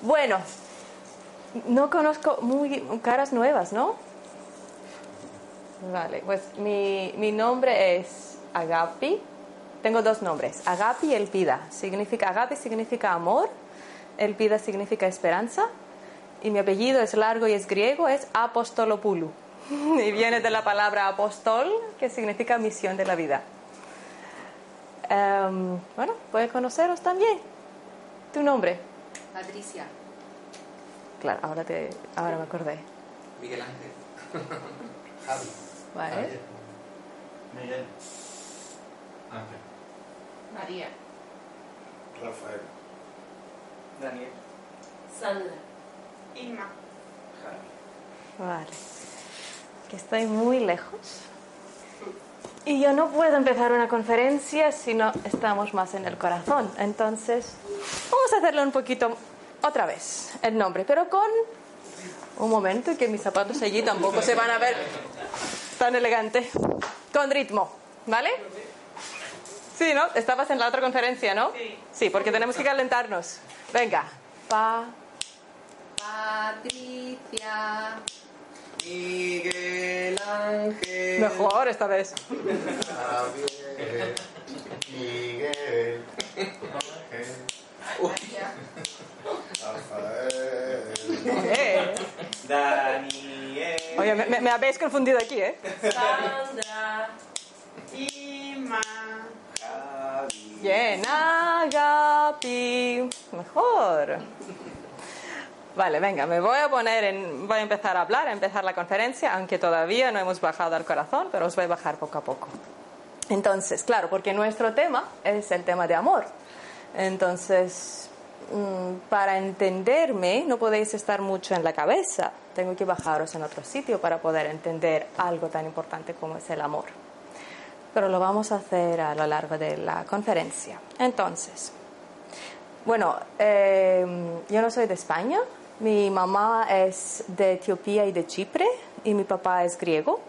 Bueno, no conozco muy caras nuevas, ¿no? Vale, pues mi, mi nombre es Agapi. Tengo dos nombres, Agapi y Elpida. Significa, Agapi significa amor, Elpida significa esperanza. Y mi apellido es largo y es griego, es Apostolopoulou. Y viene de la palabra apostol, que significa misión de la vida. Em, bueno, puede conoceros también. ¿Tu nombre? Patricia. Claro, ahora, te, ahora me acordé. Miguel Ángel. Javi. Vale. Miguel. Ángel. María. Rafael. Daniel. Sandra. Inma. Javi. Vale. Que estoy muy lejos. Y yo no puedo empezar una conferencia si no estamos más en el corazón. Entonces, vamos a hacerlo un poquito otra vez, el nombre, pero con un momento que mis zapatos allí tampoco se van a ver tan elegante. Con ritmo, ¿vale? Sí, ¿no? Estabas en la otra conferencia, ¿no? Sí. Sí, porque tenemos que calentarnos. Venga. Pa, Patricia. Miguel Ángel. mejor esta vez. Javier. Miguel. Ángel. María. Rafael. Eh. Daniel. Oye, me, me- me habéis confundido aquí, ¿eh? Sandra. Inma. Javi. Bien, Agapi. Mejor. Vale, venga, me voy a poner en. Voy a empezar a hablar, a empezar la conferencia, aunque todavía no hemos bajado al corazón, pero os voy a bajar poco a poco. Entonces, claro, porque nuestro tema es el tema de amor. Entonces, mm, para entenderme, no podéis estar mucho en la cabeza. Tengo que bajaros en otro sitio para poder entender algo tan importante como es el amor pero lo vamos a hacer a lo largo de la conferencia. Entonces, bueno, eh, yo no soy de España, mi mamá es de Etiopía y de Chipre y mi papá es griego.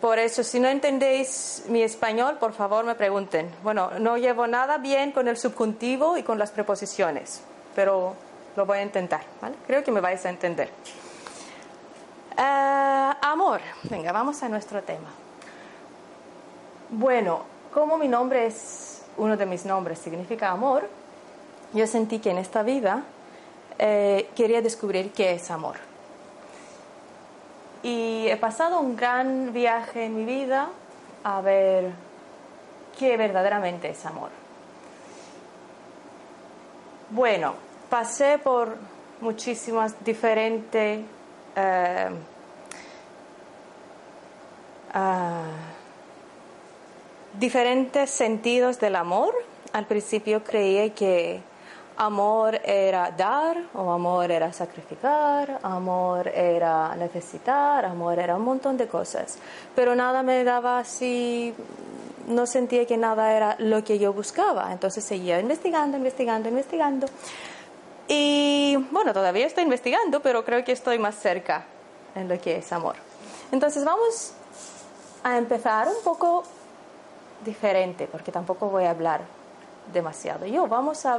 Por eso, si no entendéis mi español, por favor me pregunten. Bueno, no llevo nada bien con el subjuntivo y con las preposiciones, pero lo voy a intentar. Creo que me vais a entender. Eh, amor, venga, vamos a nuestro tema. Bueno, como mi nombre es uno de mis nombres, significa amor, yo sentí que en esta vida eh, quería descubrir qué es amor. Y he pasado un gran viaje en mi vida a ver qué verdaderamente es amor. Bueno, pasé por muchísimas diferentes eh, ah, diferentes sentidos del amor. Al principio creía que amor era dar, o amor era sacrificar, amor era necesitar, amor era un montón de cosas. Pero nada me daba así, no sentía que nada era lo que yo buscaba. Entonces seguía investigando, investigando, investigando. Y bueno, todavía estoy investigando, pero creo que estoy más cerca en lo que es amor. Entonces vamos a empezar un poco diferente, porque tampoco voy a hablar demasiado. Yo vamos a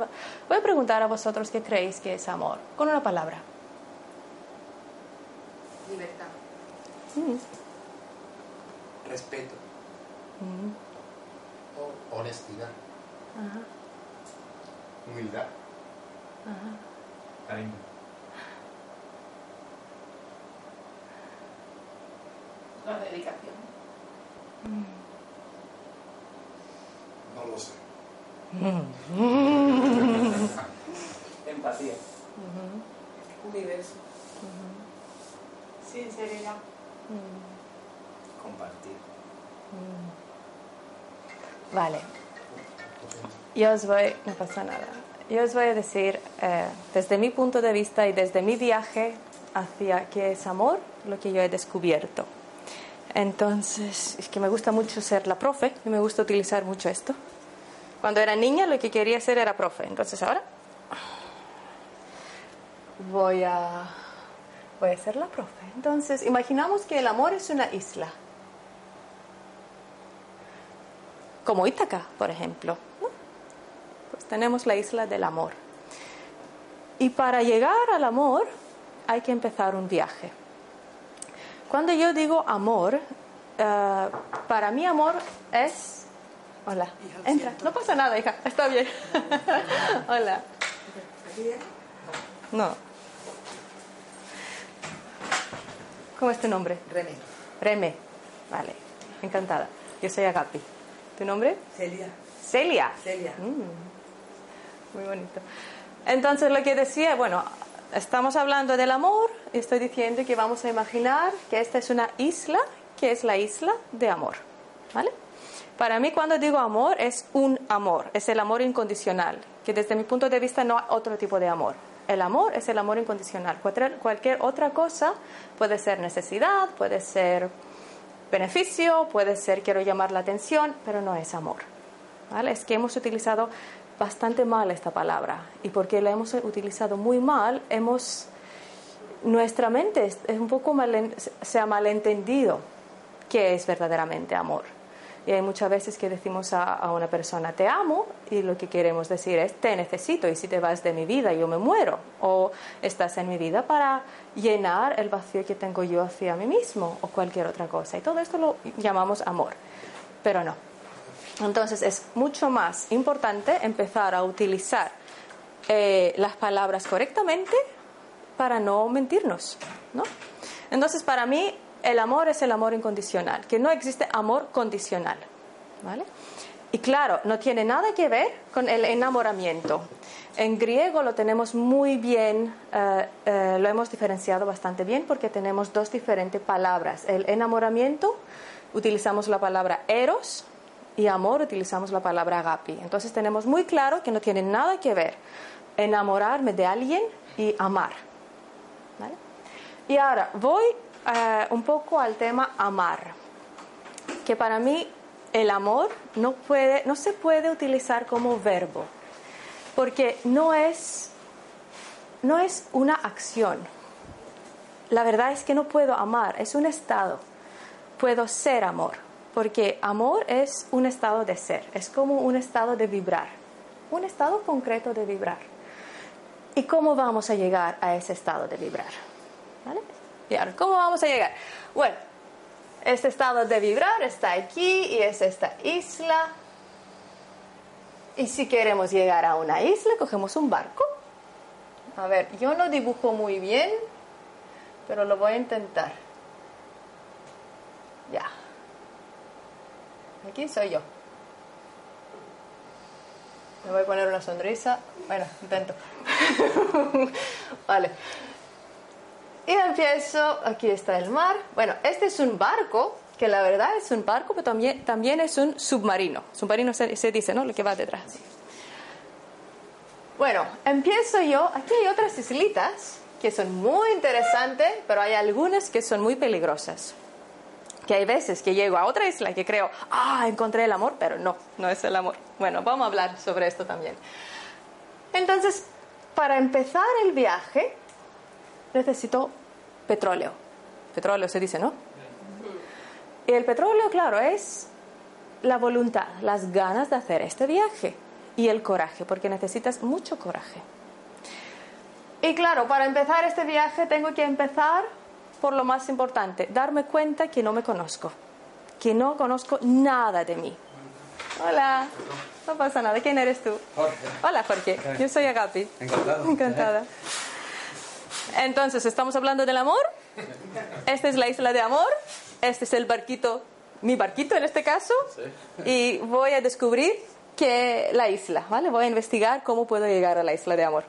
voy a preguntar a vosotros qué creéis que es amor, con una palabra. Libertad. Respeto. O- Honestidad. Humildad. Cariño. La dedicación. No lo sé. Empatía. Universo. Sinceridad. Compartir. Vale. Yo os voy, no pasa nada. Yo os voy a decir, eh, desde mi punto de vista y desde mi viaje hacia qué es amor, lo que yo he descubierto. Entonces, es que me gusta mucho ser la profe y me gusta utilizar mucho esto. Cuando era niña lo que quería ser era profe. Entonces ahora voy a, voy a ser la profe. Entonces, imaginamos que el amor es una isla. Como Ítaca, por ejemplo. Pues tenemos la isla del amor. Y para llegar al amor hay que empezar un viaje. Cuando yo digo amor, eh, para mí amor es... Hola, entra. No pasa nada, hija, está bien. Hola. No. ¿Cómo es tu nombre? René. Reme. Vale, encantada. Yo soy Agapi. ¿Tu nombre? Celia. Celia. Celia. Mm, muy bonito. Entonces lo que decía, bueno, estamos hablando del amor y estoy diciendo que vamos a imaginar que esta es una isla, que es la isla de amor. ¿Vale? Para mí cuando digo amor es un amor, es el amor incondicional, que desde mi punto de vista no hay otro tipo de amor. El amor es el amor incondicional. Cualquier, otra cosa puede ser necesidad, puede ser beneficio, puede ser quiero llamar la atención, pero no es amor. ¿Vale? Es que hemos utilizado bastante mal esta palabra y porque la hemos utilizado muy mal, hemos nuestra mente es un poco mal, se ha malentendido qué es verdaderamente amor. Y hay muchas veces que decimos a, a, una persona te amo y lo que queremos decir es te necesito y si te vas de mi vida yo me muero o estás en mi vida para llenar el vacío que tengo yo hacia mí mismo o cualquier otra cosa. Y todo esto lo llamamos amor, pero no. Entonces es mucho más importante empezar a utilizar eh, las palabras correctamente para no mentirnos, ¿no? Entonces para mí el amor es el amor incondicional, que no existe amor condicional, ¿vale? Y claro, no tiene nada que ver con el enamoramiento. En griego lo tenemos muy bien, eh, eh, lo hemos diferenciado bastante bien porque tenemos dos diferentes palabras. El enamoramiento utilizamos la palabra eros y amor utilizamos la palabra agapi. Entonces tenemos muy claro que no tiene nada que ver enamorarme de alguien y amar. ¿vale? Y ahora voy uh, un poco al tema amar, que para mí el amor no, puede, no se puede utilizar como verbo, porque no es, no es una acción. La verdad es que no puedo amar, es un estado. Puedo ser amor, porque amor es un estado de ser, es como un estado de vibrar, un estado concreto de vibrar. ¿Y cómo vamos a llegar a ese estado de vibrar? ¿Vale? Y ahora, ¿cómo vamos a llegar? Bueno, este estado de vibrar está aquí y es esta isla. Y si queremos llegar a una isla, cogemos un barco. A ver, yo no dibujo muy bien, pero lo voy a intentar. Ya. Aquí soy yo. Me voy a poner una sonrisa. Bueno, intento. vale. Y empiezo, aquí está el mar. Bueno, este es un barco, que la verdad es un barco, pero también, también es un submarino. Submarino se, se dice, ¿no? Lo que va detrás. Bueno, empiezo yo. Aquí hay otras islitas que son muy interesantes, pero hay algunas que son muy peligrosas. Que hay veces que llego a otra isla que creo, ah, encontré el amor, pero no, no es el amor. Bueno, vamos a hablar sobre esto también. Entonces, para empezar el viaje, necesito petróleo. Petróleo se dice, ¿no? Y el petróleo, claro, es la voluntad, las ganas de hacer este viaje y el coraje, porque necesitas mucho coraje. Y claro, para empezar este viaje tengo que empezar por lo más importante, darme cuenta que no me conozco, que no conozco nada de mí. Hola, no pasa nada, ¿quién eres tú? Jorge. Hola Jorge, yo soy Agapi. Encantado. Encantada. Entonces, ¿estamos hablando del amor? Esta es la isla de amor, este es el barquito, mi barquito en este caso, y voy a descubrir que la isla, ¿vale? Voy a investigar cómo puedo llegar a la isla de amor.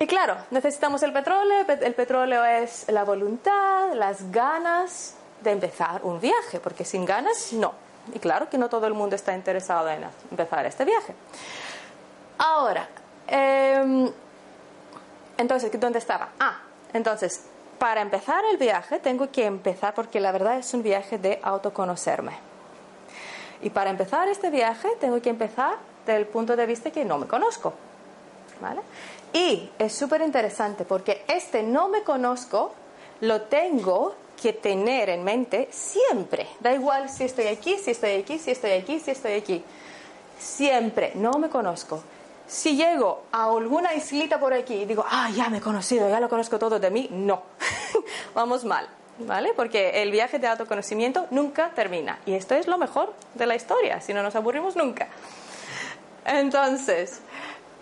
Y claro, necesitamos el petróleo. Pe- El petróleo es la voluntad, las ganas de empezar un viaje, porque sin ganas no. Y claro que no todo el mundo está interesado en empezar este viaje. Ahora, em, entonces, ¿dónde estaba? Ah, entonces, para empezar el viaje tengo que empezar, porque la verdad es un viaje de autoconocerme. Y para empezar este viaje tengo que empezar del punto de vista que no me conozco. ¿Vale? Y es súper interesante porque este no me conozco lo tengo que tener en mente siempre. Da igual si estoy aquí, si estoy aquí, si estoy aquí, si estoy aquí. Siempre, no me conozco. Si llego a alguna islita por aquí y digo, ah, ya me he conocido, ya lo conozco todo de mí, no. Vamos mal, ¿vale? Porque el viaje de autoconocimiento nunca termina. Y esto es lo mejor de la historia, si no nos aburrimos nunca. Entonces,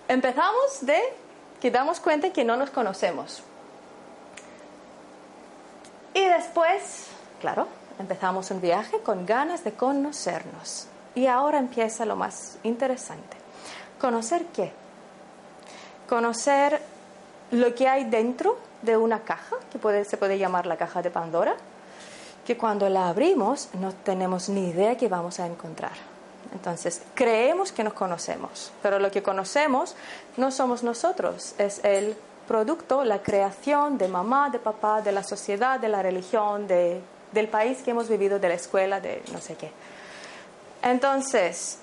empezamos de que damos cuenta que no nos conocemos. Y después, claro, empezamos un viaje con ganas de conocernos. Y ahora empieza lo más interesante. ¿Conocer qué? Conocer lo que hay dentro de una caja, que puede, se puede llamar la caja de Pandora, que cuando la abrimos no tenemos ni idea qué vamos a encontrar. Entonces, creemos que nos conocemos, pero lo que conocemos no somos nosotros, es el producto, la creación de mamá, de papá, de la sociedad, de la religión, de, del país que hemos vivido, de la escuela, de no sé qué. Entonces,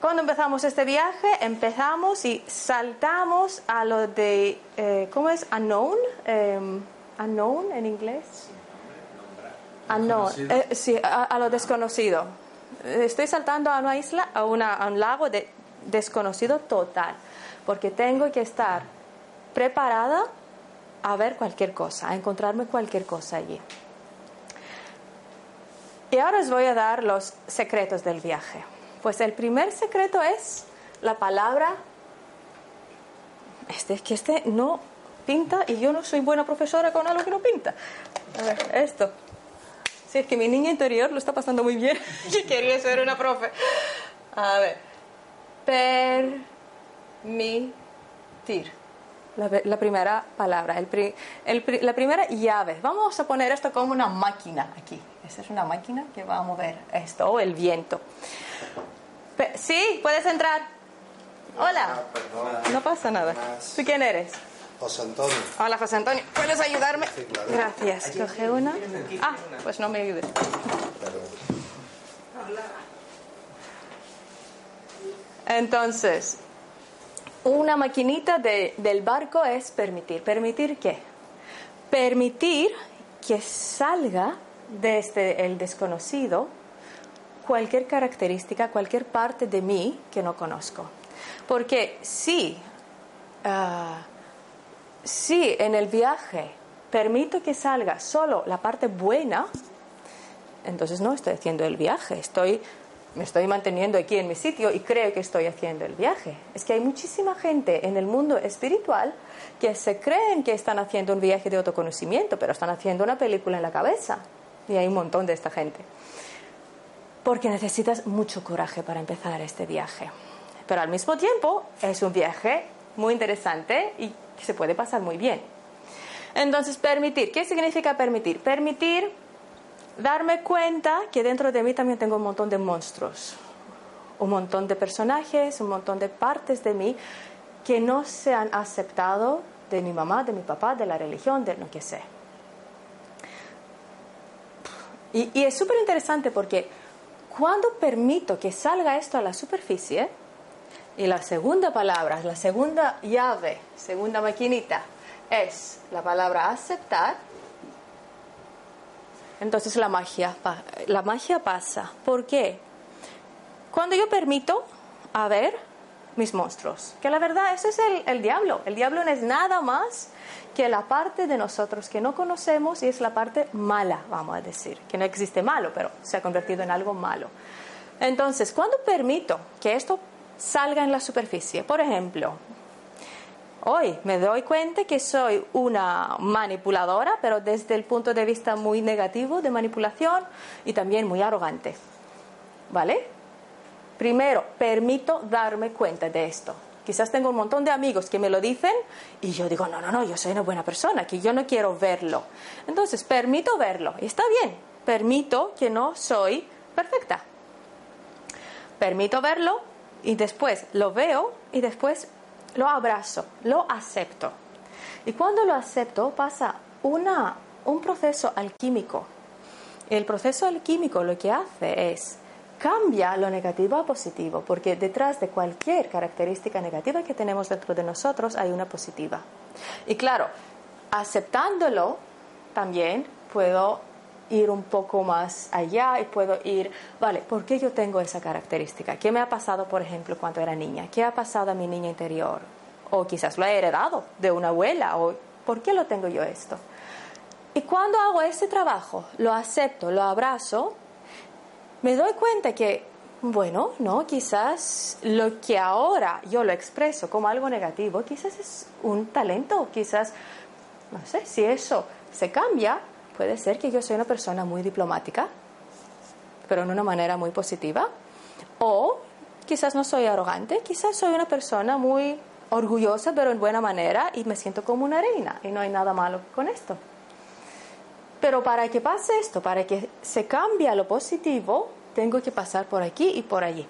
cuando empezamos este viaje, empezamos y saltamos a lo de, eh, ¿cómo es? Unknown, eh, unknown en inglés. Unknown, eh, sí, a, a lo desconocido. Estoy saltando a una isla, a, una, a un lago de desconocido total, porque tengo que estar preparada a ver cualquier cosa, a encontrarme cualquier cosa allí. Y ahora os voy a dar los secretos del viaje. Pues el primer secreto es la palabra. Este es que este no pinta y yo no soy buena profesora con algo que no pinta. A ver, esto. Sí, es que mi niña interior lo está pasando muy bien. Yo quería ser una profe. A ver. Permitir. La, la primera palabra, el pri- el la primera llave. Vamos a poner esto como una máquina aquí. Esta es una máquina que va a mover esto, o el viento. Sí, puedes entrar. Hola. Perdón. No pasa nada. ¿Tú quién eres? José Antonio. Hola, José Antonio. ¿Puedes ayudarme? Sí, claro. Gracias. Coge una. Ah, pues no me ayudes. Entonces, una maquinita de- del barco es permitir. ¿Permitir qué? Permitir que salga desde el desconocido cualquier característica, cualquier parte de mí que no conozco. Porque si, ah, si en el viaje permito que salga solo la parte buena, entonces no estoy haciendo el viaje, estoy, me estoy manteniendo aquí en mi sitio y creo que estoy haciendo el viaje. Es que hay muchísima gente en el mundo espiritual que se creen que están haciendo un viaje de autoconocimiento, pero están haciendo una película en la cabeza. Y hay un montón de esta gente. Porque necesitas mucho coraje para empezar este viaje. Pero al mismo tiempo es un viaje muy interesante y se puede pasar muy bien. Entonces, permitir. ¿Qué significa permitir? Permitir darme cuenta que dentro de mí también tengo un montón de monstruos, un montón de personajes, un montón de partes de mí que no se han aceptado de mi mamá, de mi papá, de la religión, de lo que sé. Y, y es súper interesante porque cuando permito que salga esto a la superficie, y la segunda palabra, la segunda llave, segunda maquinita, es la palabra aceptar, entonces la magia, la magia pasa. ¿Por qué? Cuando yo permito a ver mis monstruos, que la verdad eso es el, el diablo. El diablo no es nada más que la parte de nosotros que no conocemos y es la parte mala, vamos a decir, que no existe malo, pero se ha convertido en algo malo. Entonces, cuando permito que esto salga en la superficie, por ejemplo, Hoy me doy cuenta que soy una manipuladora, pero desde el punto de vista muy negativo de manipulación y también muy arrogante. ¿Vale? Primero, permito darme cuenta de esto. Quizás tengo un montón de amigos que me lo dicen y yo digo, no, no, no, yo soy una buena persona, que yo no quiero verlo. Entonces, permito verlo y está bien, permito que no soy perfecta. Permito verlo y después lo veo y después lo abrazo, lo acepto. Y cuando lo acepto pasa una, un proceso alquímico. El proceso alquímico lo que hace es cambia lo negativo a positivo, porque detrás de cualquier característica negativa que tenemos dentro de nosotros hay una positiva. Y claro, aceptándolo también puedo ir un poco más allá y puedo ir, vale, ¿por qué yo tengo esa característica? ¿Qué me ha pasado, por ejemplo, cuando era niña? ¿Qué ha pasado a mi niña interior? O quizás lo he heredado de una abuela, o ¿por qué lo tengo yo esto? Y cuando hago ese trabajo, lo acepto, lo abrazo, me doy cuenta que, bueno, no, quizás lo que ahora yo lo expreso como algo negativo, quizás es un talento, quizás, no sé, si eso se cambia, puede ser que yo soy una persona muy diplomática, pero en una manera muy positiva, o quizás no soy arrogante, quizás soy una persona muy orgullosa, pero en buena manera, y me siento como una reina, y no hay nada malo con esto. Pero para que pase esto, para que se cambie a lo positivo, tengo que pasar por aquí y por allí.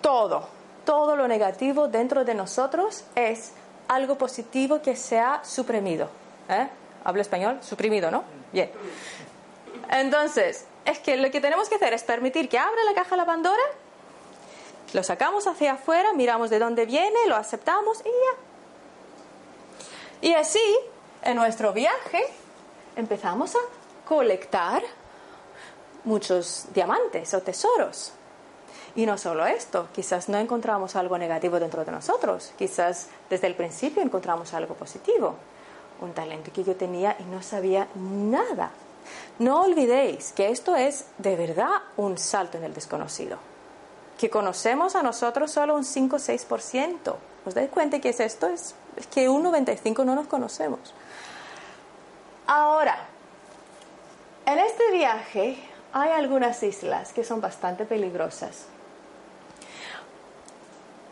Todo, todo lo negativo dentro de nosotros es algo positivo que se ha suprimido. ¿Eh? ¿Hablo español? Suprimido, ¿no? Bien. Entonces, es que lo que tenemos que hacer es permitir que abra la caja la Pandora, lo sacamos hacia afuera, miramos de dónde viene, lo aceptamos y ya. Y así, en nuestro viaje, empezamos a colectar muchos diamantes o tesoros. Y no solo esto, quizás no encontramos algo negativo dentro de nosotros, quizás desde el principio encontramos algo positivo, un talento que yo tenía y no sabía nada. No olvidéis que esto es de verdad un salto en el desconocido, que conocemos a nosotros solo un 5 o 6%. ¿Os dais cuenta que es esto? Es, que un 95% no nos conocemos. Ahora, en este viaje hay algunas islas que son bastante peligrosas.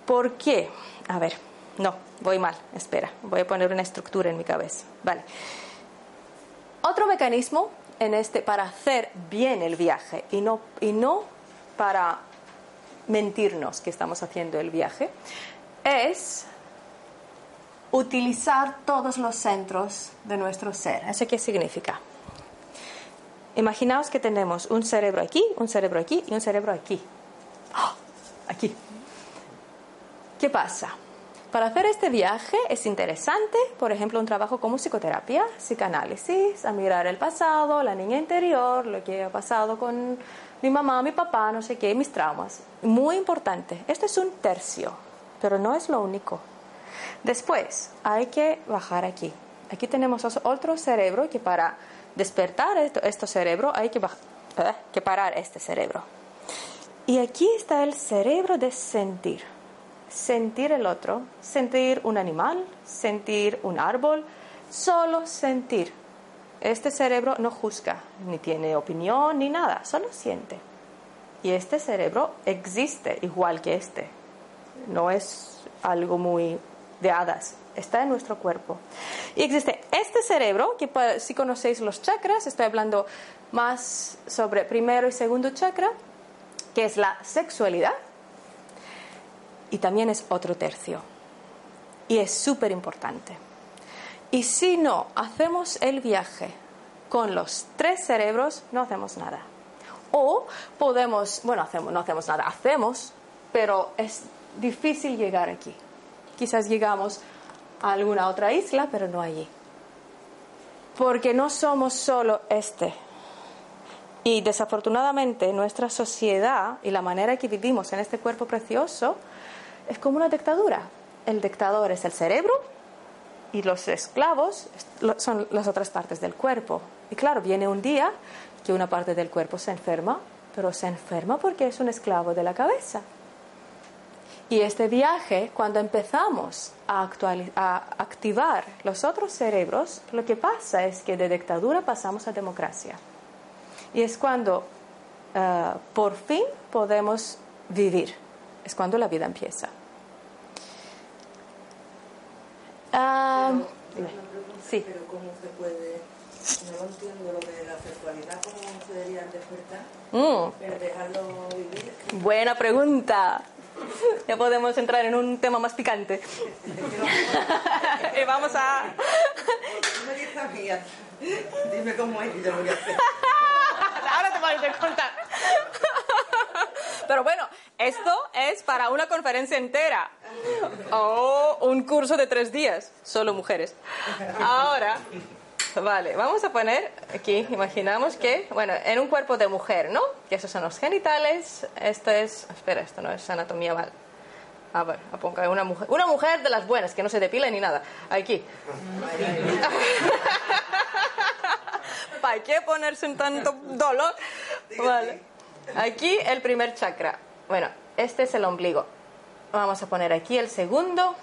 ¿Por qué? A ver, no, voy mal, espera, voy a poner una estructura en mi cabeza. Vale. Otro mecanismo en este para hacer bien el viaje y no, y no para mentirnos que estamos haciendo el viaje es utilizar todos los centros de nuestro ser. ¿Eso qué significa? Imaginaos que tenemos un cerebro aquí, un cerebro aquí y un cerebro aquí. ¡Oh! Aquí. ¿Qué pasa? Para hacer este viaje es interesante, por ejemplo, un trabajo como psicoterapia, psicoanálisis, a mirar el pasado, la niña interior, lo que ha pasado con mi mamá, mi papá, no sé qué, mis traumas. Muy importante. Esto es un tercio, pero no es lo único. Después hay que bajar aquí. Aquí tenemos otro cerebro que para despertar este cerebro hay que, eh, que parar este cerebro. Y aquí está el cerebro de sentir. Sentir el otro, sentir un animal, sentir un árbol, solo sentir. Este cerebro no juzga, ni tiene opinión, ni nada, solo siente. Y este cerebro existe igual que este. No es algo muy de hadas, está en nuestro cuerpo. Y existe este cerebro, que si conocéis los chakras, estoy hablando más sobre primero y segundo chakra, que es la sexualidad, y también es otro tercio. Y es súper importante. Y si no hacemos el viaje con los tres cerebros, no hacemos nada. O podemos, bueno, no hacemos nada, hacemos, pero es difícil llegar aquí. Quizás llegamos a alguna otra isla, pero no allí. Porque no somos solo este. Y desafortunadamente nuestra sociedad y la manera que vivimos en este cuerpo precioso es como una dictadura. El dictador es el cerebro y los esclavos son las otras partes del cuerpo. Y claro, viene un día que una parte del cuerpo se enferma, pero se enferma porque es un esclavo de la cabeza. Y este viaje, cuando empezamos a, a, activar los otros cerebros, lo que pasa es que de dictadura pasamos a democracia. Y es cuando uh, por fin podemos vivir, es cuando la vida empieza. Ah, dime. Sí. Pero ¿cómo se puede...? No lo entiendo lo de la sexualidad, ¿cómo se deberían despertar? Mm, Pero dejarlo vivir. buena pregunta. Ya podemos entrar en un tema más picante. y vamos a... Dime cómo es y yo lo voy a hacer. Ahora te voy a contar. Pero bueno, esto es para una conferencia entera o un curso de tres días, solo mujeres. Ahora, vale, vamos a poner aquí, imaginamos que, bueno, en un cuerpo de mujer, ¿no? Que esos son los genitales, esto es, espera, esto no es anatomía mal. A ver, a ponga una mujer, una mujer de las buenas, que no se depila ni nada. Aquí. ¿Para qué ponerse en tanto dolor? Vale. Aquí el primer chakra. Bueno, este es el ombligo. Vamos a poner aquí el segundo.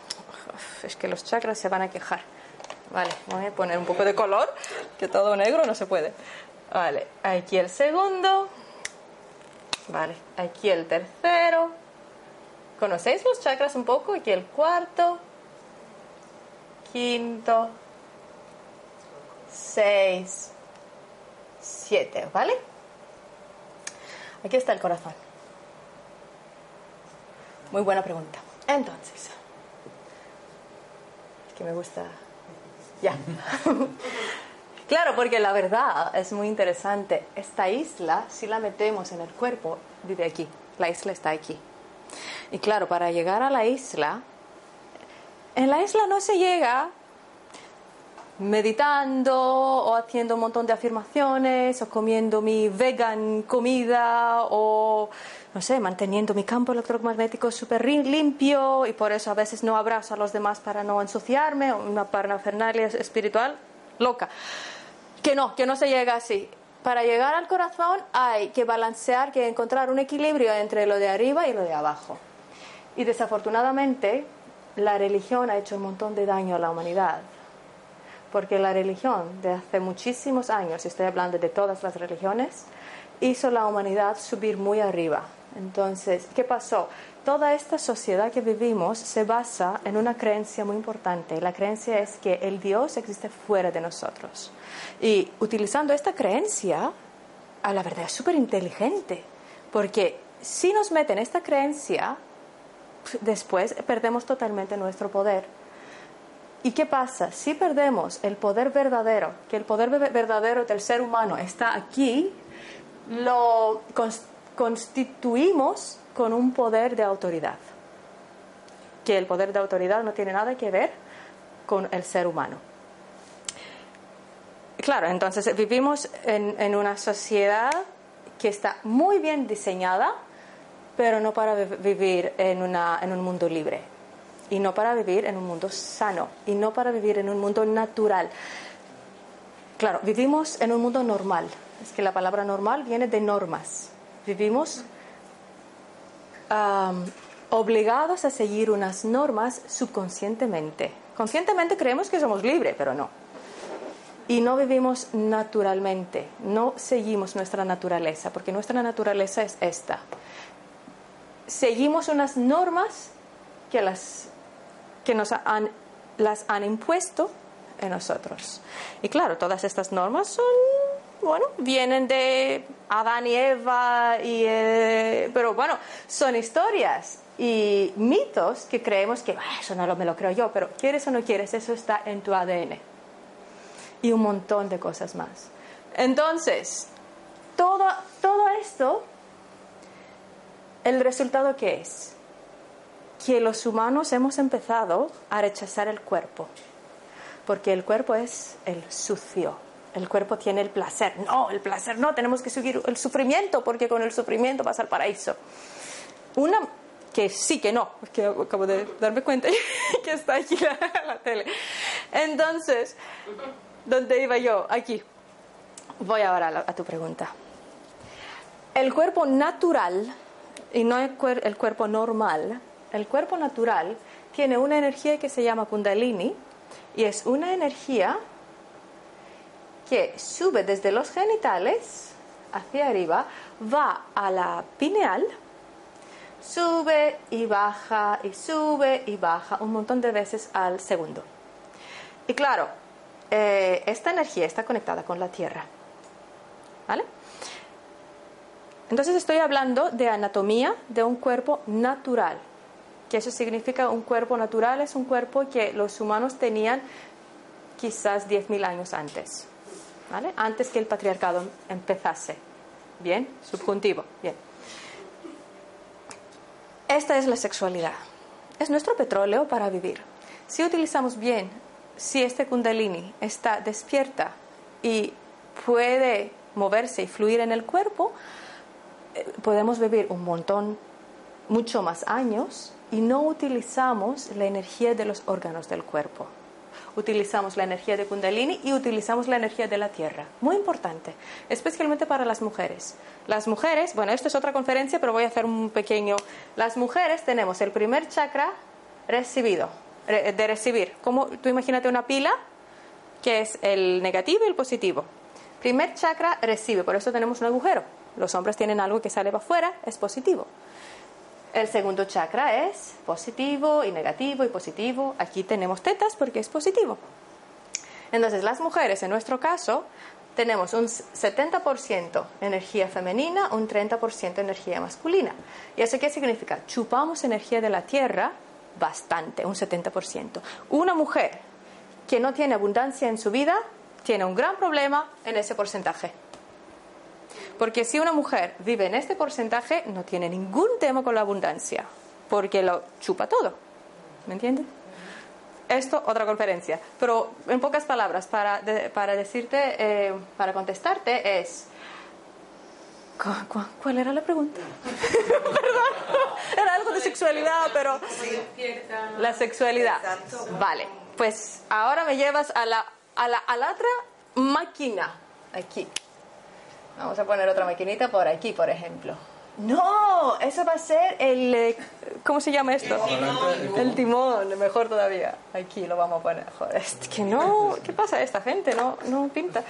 Uf, Es que los chakras se van a quejar. Vale, voy a poner un poco de color, que todo negro no se puede. Vale, aquí el segundo. Vale, aquí el tercero. ¿Conocéis los chakras un poco? Aquí el cuarto. Quinto. Seis. Siete, ¿vale? Aquí está el corazón. Muy buena pregunta. Entonces, es que me gusta. Ya. claro, porque la verdad es muy interesante. Esta isla, si la metemos en el cuerpo, vive aquí. La isla está aquí. Y claro, para llegar a la isla, en la isla no se llega meditando o haciendo un montón de afirmaciones o comiendo mi vegan comida o no sé, manteniendo mi campo electromagnético súper limpio y por eso a veces no abrazo a los demás para no ensuciarme, una parafernalia espiritual loca. Que no, que no se llega así. Para llegar al corazón hay que balancear, que encontrar un equilibrio entre lo de arriba y lo de abajo. Y desafortunadamente la religión ha hecho un montón de daño a la humanidad porque la religión de hace muchísimos años, estoy hablando de todas las religiones, hizo la humanidad subir muy arriba. Entonces, ¿qué pasó? Toda esta sociedad que vivimos se basa en una creencia muy importante. La creencia es que el Dios existe fuera de nosotros. Y utilizando esta creencia, a la verdad es súper inteligente, porque si nos meten esta creencia, después perdemos totalmente nuestro poder. ¿Y qué pasa? Si perdemos el poder verdadero, que el poder ve- verdadero del ser humano está aquí, lo cons- constituimos con un poder de autoridad. Que el poder de autoridad no tiene nada que ver con el ser humano. Claro, entonces vivimos en, una sociedad que está muy bien diseñada, pero no para vi- vivir en un mundo libre y no para vivir en un mundo sano y no para vivir en un mundo natural. Claro, vivimos en un mundo normal. Es que la palabra normal viene de normas. Vivimos obligados a seguir unas normas subconscientemente. Conscientemente creemos que somos libres, pero no. Y no vivimos naturalmente, no seguimos nuestra naturaleza, porque nuestra naturaleza es esta. Seguimos unas normas que las que nos han, las han impuesto en nosotros. Y claro, todas estas normas son, bueno, vienen de Adán y Eva, y, eh, pero bueno, son historias y mitos que creemos que "Ah, eso no lo, me lo creo yo, pero quieres o no quieres, eso está en tu ADN. Y un montón de cosas más. Entonces, todo, todo esto, ¿el resultado qué es? Que los humanos hemos empezado a rechazar el cuerpo, porque el cuerpo es el sucio, el cuerpo tiene el placer. No, el placer no, tenemos que seguir el sufrimiento, porque con el sufrimiento vas al paraíso. Una que sí, que no, que acabo de darme cuenta que está aquí la, la tele. Entonces, ¿dónde iba yo? Aquí. Voy ahora a, tu pregunta. El cuerpo natural, y no el, el cuerpo normal, el cuerpo natural tiene una energía que se llama kundalini y es una energía que sube desde los genitales hacia arriba, va a la pineal, sube y baja y sube y baja un montón de veces al segundo. Y claro, eh, esta energía está conectada con la Tierra. ¿Vale? Entonces estoy hablando de anatomía de un cuerpo natural. Que eso significa un cuerpo natural es un cuerpo que los humanos tenían quizás 10.000 años antes. ¿Vale? Antes que el patriarcado empezase. Bien, subjuntivo. Bien. Esta es la sexualidad. Es nuestro petróleo para vivir. Si utilizamos bien, si este kundalini está despierta y puede moverse y fluir en el cuerpo, eh, podemos vivir un montón, mucho más años y no utilizamos la energía de los órganos del cuerpo. Utilizamos la energía de Kundalini y utilizamos la energía de la tierra. Muy importante, especialmente para las mujeres. Las mujeres, bueno, esto es otra conferencia, pero voy a hacer un pequeño. Las mujeres tenemos el primer chakra recibido, re- de recibir. Como tú imagínate una pila, que es el negativo y el positivo. Primer chakra recibe, por eso tenemos un agujero. Los hombres tienen algo que sale para afuera, es positivo. El segundo chakra es positivo y negativo y positivo. Aquí tenemos tetas porque es positivo. Entonces, las mujeres, en nuestro caso, tenemos un 70% energía femenina, un 30% energía masculina. ¿Y eso qué significa? Chupamos energía de la tierra bastante, un 70%. Una mujer que no tiene abundancia en su vida tiene un gran problema en ese porcentaje. Porque si una mujer vive en este porcentaje, no tiene ningún tema con la abundancia, porque lo chupa todo. ¿Me entiendes? Esto, otra conferencia. Pero en pocas palabras, para, de- para decirte, eh, para contestarte, es. ¿cu- cu- ¿Cuál era la pregunta? Perdón, era algo de sexualidad, pero. La sexualidad. Vale, pues ahora me llevas a la, a la, a la otra máquina. Aquí. Vamos a poner otra maquinita por aquí, por ejemplo. No, eso va a ser el... eh, ¿Cómo se llama esto? El timón, mejor todavía. Aquí lo vamos a poner. Joder, es que no... ¿Qué pasa a esta gente? No, no pinta.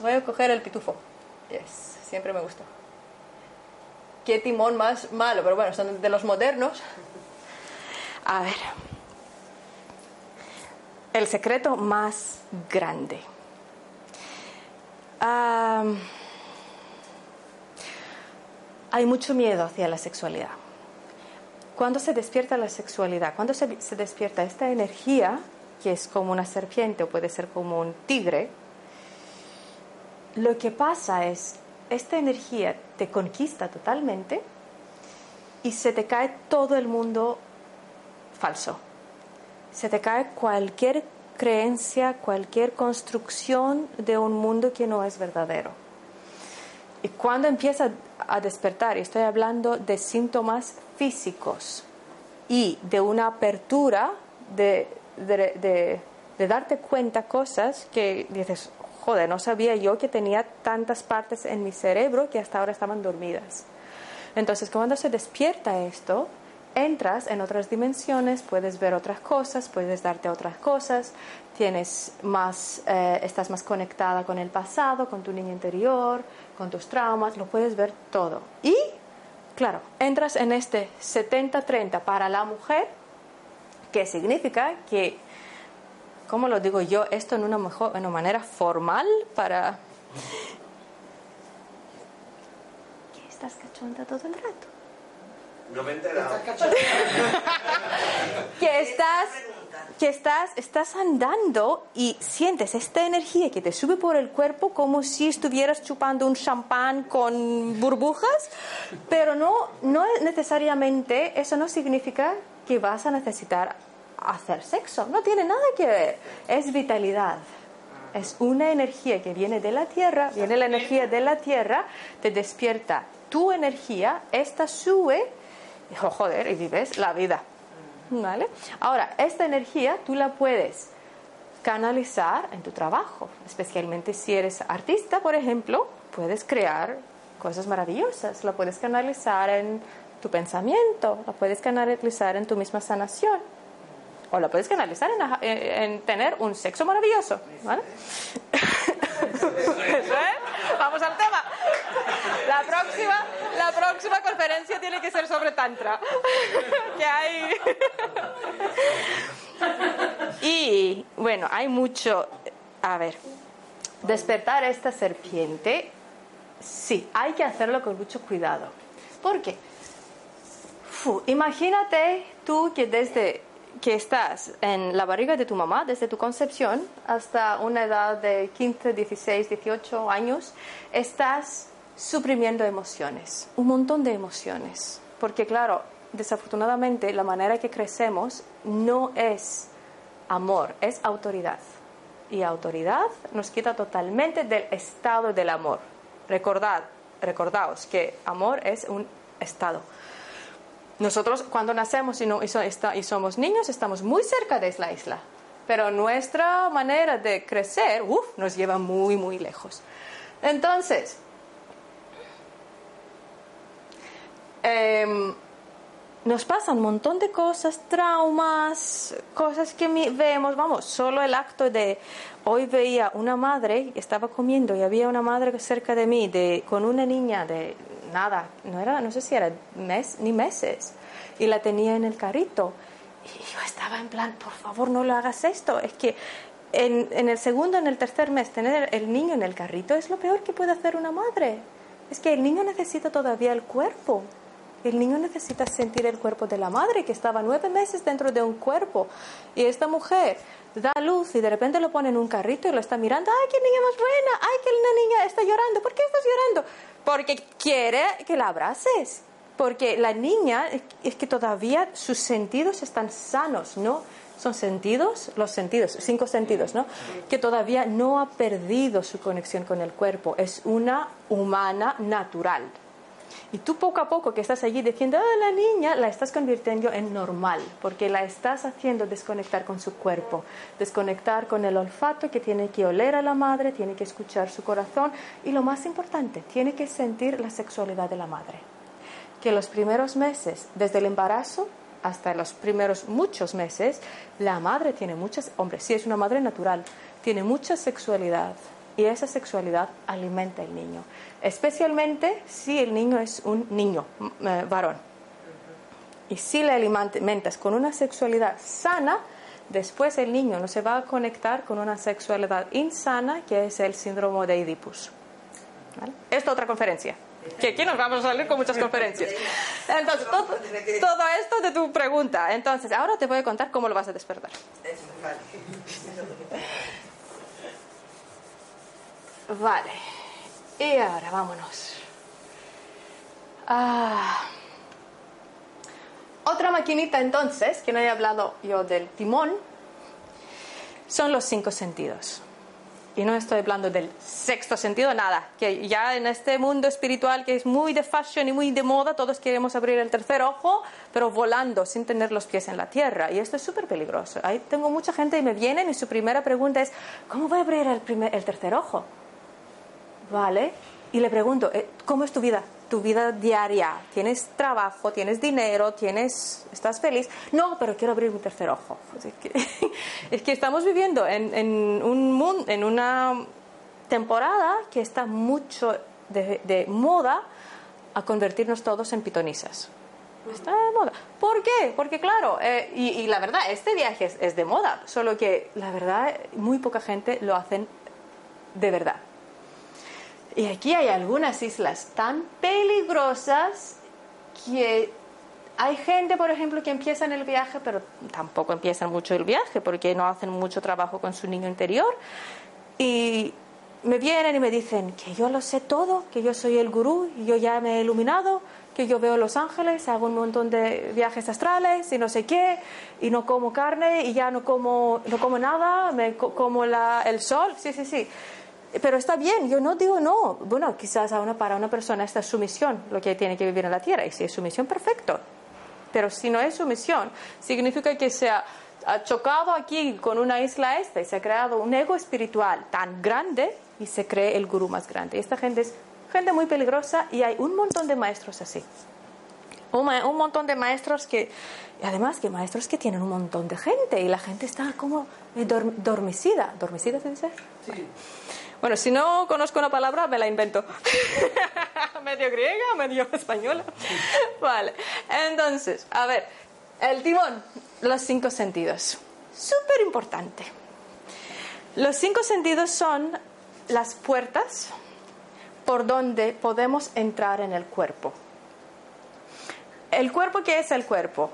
Voy a coger el pitufo. Yes, siempre me gustó. Qué timón más malo, pero bueno, son de los modernos. A ver. El secreto más grande. Hay mucho miedo hacia la sexualidad. Cuando se despierta la sexualidad, cuando se, se despierta esta energía, que es como una serpiente o puede ser como un tigre, lo que pasa es, esta energía te conquista totalmente y se te cae todo el mundo falso. Se te cae cualquier creencia, cualquier construcción de un mundo que no es verdadero. Y cuando empieza a despertar, estoy hablando de síntomas físicos y de una apertura de, de, de- de darte cuenta cosas que dices, joder, no sabía yo que tenía tantas partes en mi cerebro que hasta ahora estaban dormidas. Entonces, cuando se despierta esto, entras en otras dimensiones, puedes ver otras cosas, puedes darte otras cosas, tienes más, eh, estás más conectada con el pasado, con tu niño interior, con tus traumas, lo puedes ver todo. Y, claro, entras en este 70-30 para la mujer, que significa que, ¿cómo lo digo yo? Esto en una, mejor, manera formal para... ¿Qué estás cachonda todo el rato? No me he enterado. que estás que estás estás andando y sientes esta energía que te sube por el cuerpo como si estuvieras chupando un champán con burbujas, pero no no necesariamente eso no significa que vas a necesitar hacer sexo, no tiene nada que ver, es vitalidad. Es una energía que viene de la tierra, viene la energía de la tierra, te despierta tu energía, esta sube Dijo, joder, y vives la vida. ¿Vale? Ahora, esta energía tú la puedes canalizar en tu trabajo, especialmente si eres artista, por ejemplo, puedes crear cosas maravillosas, la puedes canalizar en tu pensamiento, la puedes canalizar en tu misma sanación, o la puedes canalizar en, en- en tener un sexo maravilloso. ¿vale? Es. Vamos al tema. La próxima, la próxima conferencia tiene que ser sobre Tantra. que hay. Y bueno, hay mucho. A ver, despertar esta serpiente, sí, hay que hacerlo con mucho cuidado. ¿Por qué? Imagínate tú que desde que estás en la barriga de tu mamá, desde tu concepción hasta una edad de 15, 16, 18 años, estás suprimiendo emociones, un montón de emociones. Porque claro, desafortunadamente la manera que crecemos no es amor, es autoridad. Y autoridad nos quita totalmente del estado del amor. Recordad, recordaos que amor es un estado. Nosotros cuando nacemos y, somos niños estamos muy cerca de la isla, pero nuestra manera de crecer uf, nos lleva muy, muy lejos. Entonces, em, nos pasan un montón de cosas, traumas, cosas que vemos, vamos, solo el acto de, hoy veía una madre, estaba comiendo y había una madre cerca de mí de, con una niña de nada, no, era, no sé si era mes, ni meses, y la tenía en el carrito. Y yo estaba en plan, por favor, no lo hagas esto, es que en el segundo, en el tercer mes, tener el niño en el carrito es lo peor que puede hacer una madre. Es que el niño necesita todavía el cuerpo. El niño necesita sentir el cuerpo de la madre que estaba nueve meses dentro de un cuerpo. Y esta mujer da luz y de repente lo pone en un carrito y lo está mirando. ¡Ay, qué niña más buena! ¡Ay, qué niña está llorando! ¿Por qué estás llorando? Porque quiere que la abraces. Porque la niña es que todavía sus sentidos están sanos, ¿no? Son sentidos, los sentidos, cinco sentidos, ¿no? Que todavía no ha perdido su conexión con el cuerpo. Es una humana natural. Y tú poco a poco que estás allí diciendo, ah, la niña, la estás convirtiendo en normal, porque la estás haciendo desconectar con su cuerpo, desconectar con el olfato que tiene que oler a la madre, tiene que escuchar su corazón y lo más importante, tiene que sentir la sexualidad de la madre. Que los primeros meses, desde el embarazo hasta los primeros muchos meses, la madre tiene muchas, hombre, si es una madre natural, tiene mucha sexualidad y esa sexualidad alimenta al niño, especialmente si el niño es un niño eh, varón. Y si le alimentas con una sexualidad sana, después el niño no se va a conectar con una sexualidad insana, que es el síndrome de Oedipus. ¿Vale? Esta otra conferencia. Que aquí nos vamos a salir con muchas conferencias. Entonces, todo, todo esto de tu pregunta. Entonces, ahora te voy a contar cómo lo vas a despertar. Vale. Y ahora vámonos. Ah. Otra maquinita entonces, que no he hablado yo del timón, son los cinco sentidos. Y no estoy hablando del sexto sentido, nada. Que ya en este mundo espiritual que es muy de fashion y muy de moda, todos queremos abrir el tercer ojo, pero volando, sin tener los pies en la tierra. Y esto es súper peligroso. Ahí tengo mucha gente y me vienen y su primera pregunta es, ¿cómo voy a abrir el, primer, el tercer ojo? ¿Vale? Y le pregunto, eh, ¿cómo es tu vida? Tu vida diaria. ¿Tienes trabajo? ¿Tienes dinero? ¿Tienes, ¿Estás feliz? No, pero quiero abrir mi tercer ojo. Pues es, que, es, que, estamos viviendo en, un mundo, en una temporada que está mucho de, moda a convertirnos todos en pitonisas. Está de moda. ¿Por qué? Porque claro, eh, y, y, la verdad, este viaje es, es de moda, solo que la verdad muy poca gente lo hacen de verdad. Y aquí hay algunas islas tan peligrosas que hay gente, por ejemplo, que empieza en el viaje, pero tampoco empiezan mucho el viaje porque no hacen mucho trabajo con su niño interior. Y me vienen y me dicen que yo lo sé todo, que yo soy el gurú, y yo ya me he iluminado, que yo veo Los Ángeles, hago un montón de viajes astrales y no sé qué, y no como carne y ya no como, no como nada, me como la, el sol, sí, sí, sí. Pero está bien, yo no digo no. Bueno, quizás para una persona esta es su misión, lo que tiene que vivir en la tierra. Y si es su misión, perfecto. Pero si no es su misión, significa que se ha, chocado aquí con una isla esta y se ha creado un ego espiritual tan grande y se cree el gurú más grande. Esta gente es gente muy peligrosa y hay un montón de maestros así. Un, montón de maestros que, y además que maestros que tienen un montón de gente y la gente está como dorm, dormicida. ¿Dormicida se dice? Sí. Bueno, si no conozco una palabra, me la invento. medio griega, medio española. Vale. Entonces, a ver, el timón, los cinco sentidos. súper importante. Los cinco sentidos son las puertas por donde podemos entrar en el cuerpo. ¿El cuerpo qué es el cuerpo?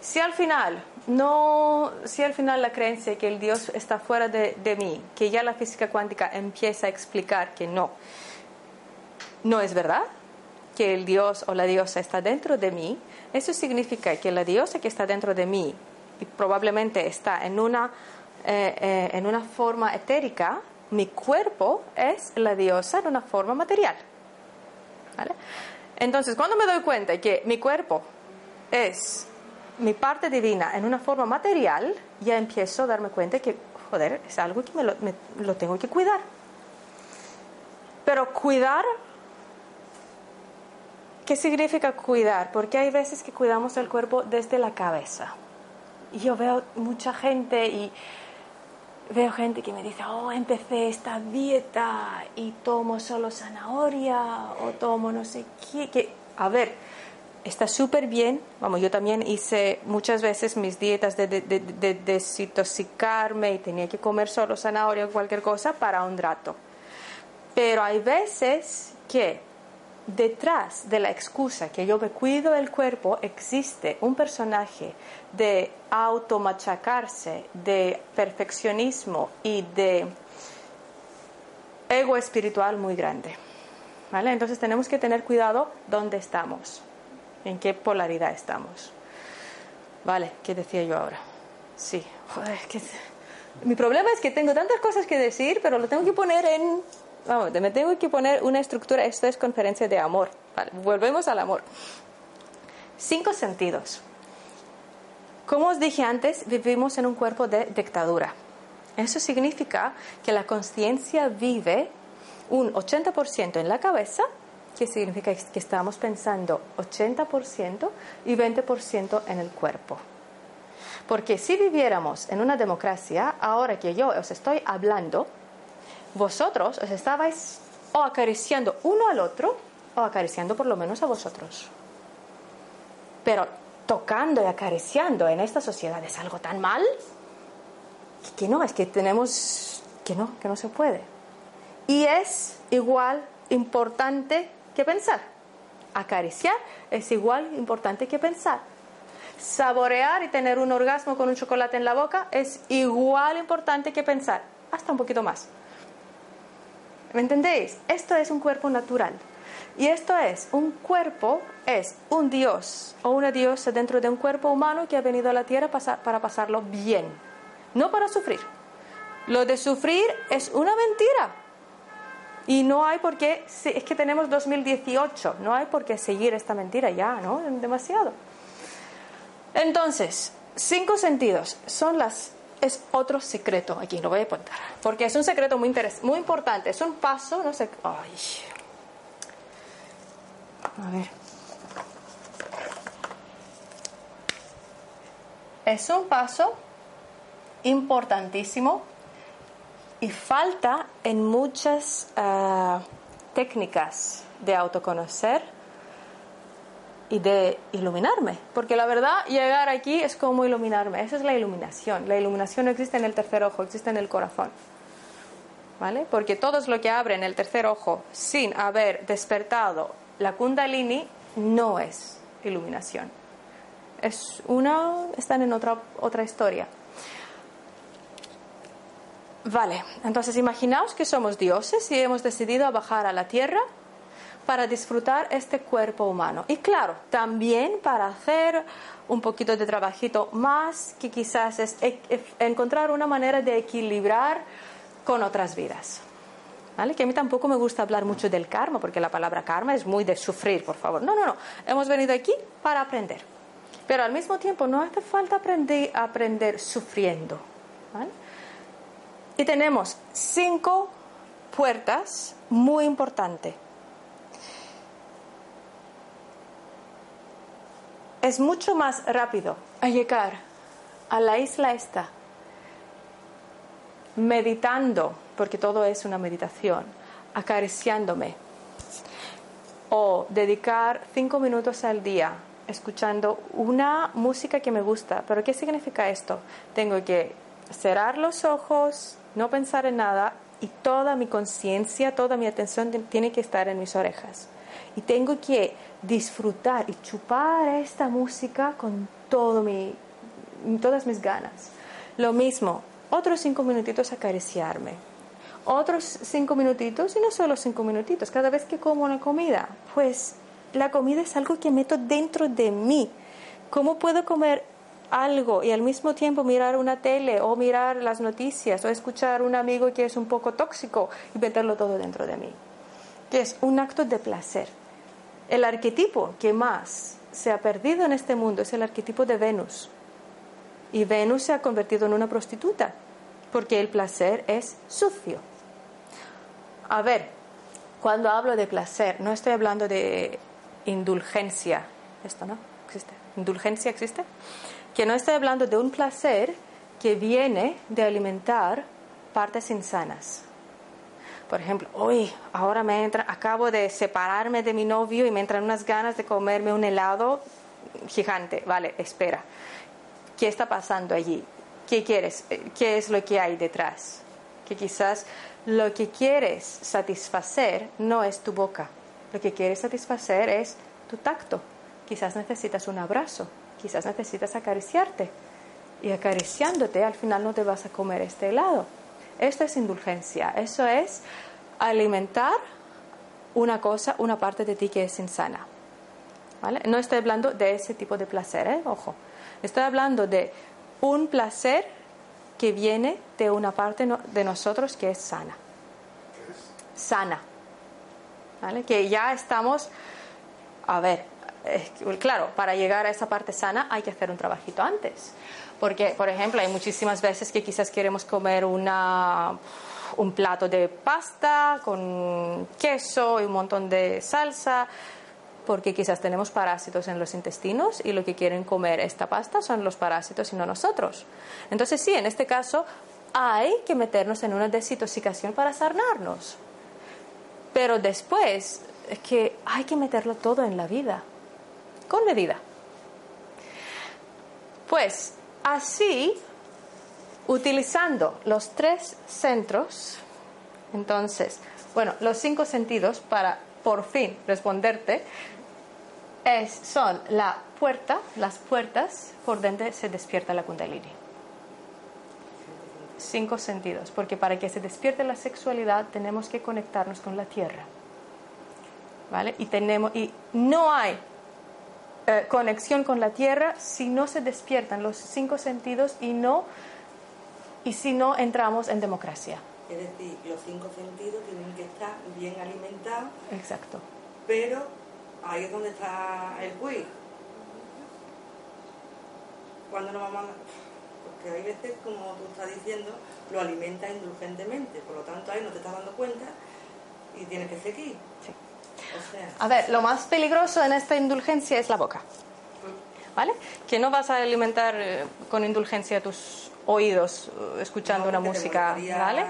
Si al final no, si al final la creencia que el Dios está fuera de, de mí, que ya la física cuántica empieza a explicar que no, no es verdad, que el Dios o la diosa está dentro de mí, eso significa que la diosa que está dentro de mí y probablemente está en una, eh, eh, en una forma etérica, mi cuerpo es la diosa en una forma material. ¿Vale? Entonces, cuando me doy cuenta que mi cuerpo es mi parte divina en una forma material, ya empiezo a darme cuenta que, joder, es algo que me lo, tengo que cuidar. Pero cuidar, ¿qué significa cuidar? Porque hay veces que cuidamos el cuerpo desde la cabeza. Y yo veo mucha gente y veo gente que me dice, oh, empecé esta dieta y tomo solo zanahoria o tomo no sé qué. A ver, está súper bien. Vamos, yo también hice muchas veces mis dietas de, de, de- de desintoxicarme y tenía que comer solo zanahoria o cualquier cosa para un rato. Pero hay veces que detrás de la excusa que yo me cuido el cuerpo existe un personaje de automachacarse, de perfeccionismo y de ego espiritual muy grande. ¿Vale? Entonces tenemos que tener cuidado dónde estamos, en qué polaridad estamos. Vale, ¿qué decía yo ahora? Sí, joder, es que mi problema es que tengo tantas cosas que decir, pero lo tengo que poner en vamos, me tengo que poner una estructura, esto es conferencia de amor. Vale, volvemos al amor. Cinco sentidos. Como os dije antes, vivimos en un cuerpo de dictadura. Eso significa que la conciencia vive un 80% en la cabeza, que significa que estamos pensando 80% y 20% en el cuerpo. Porque si viviéramos en una democracia, ahora que yo os estoy hablando, vosotros os estabais o acariciando uno al otro o acariciando por lo menos a vosotros. Pero tocando y acariciando en esta sociedad es algo tan mal que, no, es que tenemos que no, que no se puede. Y es igual importante que pensar. Acariciar es igual importante que pensar. Saborear y tener un orgasmo con un chocolate en la boca es igual importante que pensar, hasta un poquito más. ¿Me entendéis? Esto es un cuerpo natural. Y esto es, un cuerpo es un dios o una diosa dentro de un cuerpo humano que ha venido a la tierra para pasarlo bien, no para sufrir. Lo de sufrir es una mentira. Y no hay por qué, es que tenemos 2018, no hay por qué seguir esta mentira ya, ¿no? Demasiado. Entonces, cinco sentidos son las es otro secreto aquí, lo voy a contar, porque es un secreto muy interes- muy importante, es un paso, no sé, ay. A ver. Es un paso importantísimo y falta en muchas ah, técnicas de autoconocer y de iluminarme. Porque la verdad, llegar aquí es como iluminarme. Esa es la iluminación. La iluminación no existe en el tercer ojo, existe en el corazón. ¿Vale? Porque todo lo que abre en el tercer ojo sin haber despertado la kundalini no es iluminación. Es una, están en otra, otra historia. Vale, entonces imaginaos que somos dioses y hemos decidido bajar a la tierra para disfrutar este cuerpo humano. Y claro, también para hacer un poquito de trabajito más, que quizás es e- e- encontrar una manera de equilibrar con otras vidas. ¿Vale? Que a mí tampoco me gusta hablar mucho del karma, porque la palabra karma es muy de sufrir, por favor. No, no, no. Hemos venido aquí para aprender. Pero al mismo tiempo no hace falta aprender, aprender sufriendo. ¿vale? Y tenemos cinco puertas muy importantes. Es mucho más rápido a llegar a la isla esta meditando, porque todo es una meditación, acariciándome, o dedicar cinco minutos al día escuchando una música que me gusta. ¿Pero qué significa esto? Tengo que cerrar los ojos, no pensar en nada y toda mi conciencia, toda mi atención te- tiene que estar en mis orejas. Y tengo que disfrutar y chupar esta música con todo mi, todas mis ganas. Lo mismo, otros cinco minutitos acariciarme. Otros cinco minutitos y no solo cinco minutitos, cada vez que como una comida, pues la comida es algo que meto dentro de mí. ¿Cómo puedo comer algo y al mismo tiempo mirar una tele o mirar las noticias o escuchar a un amigo que es un poco tóxico y meterlo todo dentro de mí? Que es un acto de placer. El arquetipo que más se ha perdido en este mundo es el arquetipo de Venus. Y Venus se ha convertido en una prostituta, porque el placer es sucio. A ver, cuando hablo de placer, no estoy hablando de indulgencia. Esto no existe. ¿Indulgencia existe? Que no estoy hablando de un placer que viene de alimentar partes insanas. Por ejemplo, hoy, ahora me entra, acabo de separarme de mi novio y me entran unas ganas de comerme un helado gigante. Vale, espera. ¿Qué está pasando allí? ¿Qué quieres? ¿Qué es lo que hay detrás? Que quizás lo que quieres satisfacer no es tu boca. Lo que quieres satisfacer es tu tacto. Quizás necesitas un abrazo. Quizás necesitas acariciarte. Y acariciándote al final no te vas a comer este helado. Esto es indulgencia. Eso es alimentar una cosa, una parte de ti que es insana. ¿Vale? No estoy hablando de ese tipo de placer, ¿eh? ojo. Estoy hablando de un placer que viene de una parte no- de nosotros que es sana. Sana. ¿Vale? Que ya estamos, a ver, claro, para llegar a esa parte sana hay que hacer un trabajito antes. Porque, por ejemplo, hay muchísimas veces que quizás queremos comer un plato de pasta con queso y un montón de salsa, porque quizás tenemos parásitos en los intestinos y lo que quieren comer esta pasta son los parásitos y no nosotros. Entonces, sí, en este caso hay que meternos en una desintoxicación para sanarnos. Pero después es que hay que meterlo todo en la vida, con medida. Pues así, utilizando los tres centros, entonces, bueno, los cinco sentidos para por fin responderte, es, son la puerta, las puertas por donde se despierta la kundalini. Cinco sentidos, porque para que se despierte la sexualidad tenemos que conectarnos con la tierra. ¿Vale? Y, tenemos, y no hay eh, conexión con la tierra si no se despiertan los cinco sentidos y, no, y si no entramos en democracia. Es decir, los cinco sentidos tienen que estar bien alimentados, Exacto. pero ahí es donde está el quiz. Cuando nos vamos a... Porque hay veces, como tú estás diciendo, lo alimentas indulgentemente, por lo tanto ahí no te estás dando cuenta y tienes que seguir. Sí. A ver, lo más peligroso en esta indulgencia es la boca. ¿Vale? Que no vas a alimentar eh, con indulgencia tus oídos eh, escuchando no, una música, ¿vale?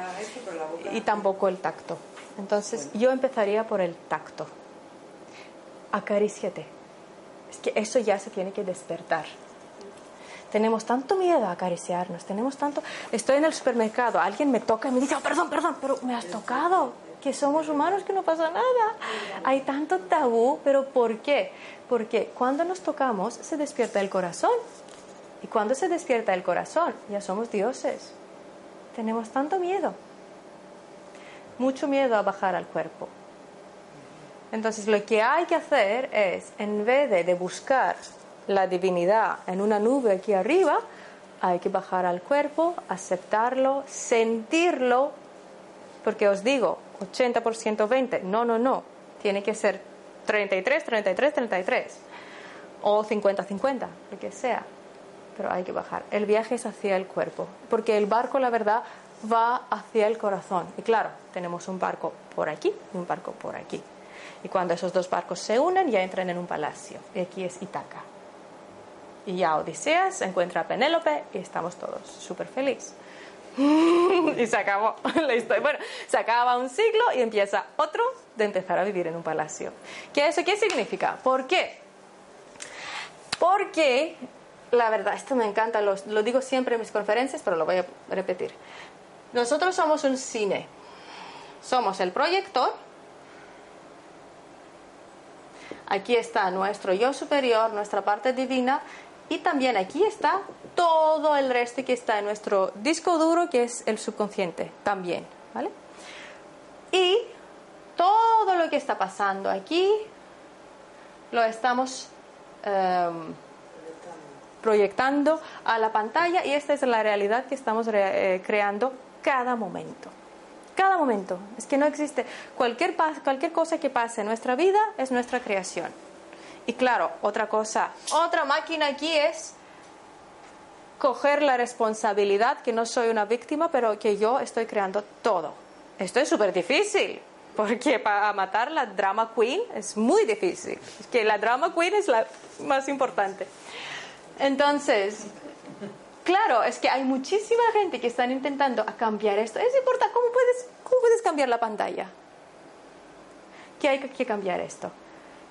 Y tampoco el tacto. Entonces, yo empezaría por el tacto. Acaríciate. Es que eso ya se tiene que despertar. Tenemos tanto miedo a acariciarnos, tenemos tanto... Estoy en el supermercado, alguien me toca y me dice, "Oh, perdón, perdón, pero me has tocado, que somos humanos, que no pasa nada. Hay tanto tabú, pero ¿por qué? Porque cuando nos tocamos se despierta el corazón. Y cuando se despierta el corazón, ya somos dioses. Tenemos tanto miedo. Mucho miedo a bajar al cuerpo. Entonces lo que hay que hacer es, en vez de, de buscar la divinidad en una nube aquí arriba, hay que bajar al cuerpo, aceptarlo, sentirlo, porque os digo, 80% 20, no, no, no, tiene que ser 33, 33, 33, o 50, 50, lo que sea, pero hay que bajar. El viaje es hacia el cuerpo, porque el barco, la verdad, va hacia el corazón. Y claro, tenemos un barco por aquí y un barco por aquí. Y cuando esos dos barcos se unen, ya entran en un palacio. Y aquí es Itaca. Y ya Odiseas encuentra a Penélope y estamos todos súper felices. y se acabó la historia. Bueno, se acaba un siglo y empieza otro de empezar a vivir en un palacio. ¿Qué eso qué significa? ¿Por qué? Porque, la verdad, esto me encanta, lo, lo digo siempre en mis conferencias, pero lo voy a repetir. Nosotros somos un cine. Somos el proyector. Aquí está nuestro yo superior, nuestra parte divina. Y también aquí está todo el resto que está en nuestro disco duro, que es el subconsciente, también. ¿Vale? Y todo lo que está pasando aquí lo estamos em, proyectando a la pantalla y esta es la realidad que estamos eh, creando cada momento. Cada momento. Es que no existe. Cualquier, cualquier cosa que pase en nuestra vida es nuestra creación. Y claro, otra cosa, otra máquina aquí es coger la responsabilidad que no soy una víctima, pero que yo estoy creando todo. Esto es súper difícil, porque para matar la drama queen es muy difícil. Que la drama queen es la más importante. Entonces, claro, es que hay muchísima gente que están intentando cambiar esto. Es importante, ¿cómo puedes, cómo puedes cambiar la pantalla? Que hay que cambiar esto.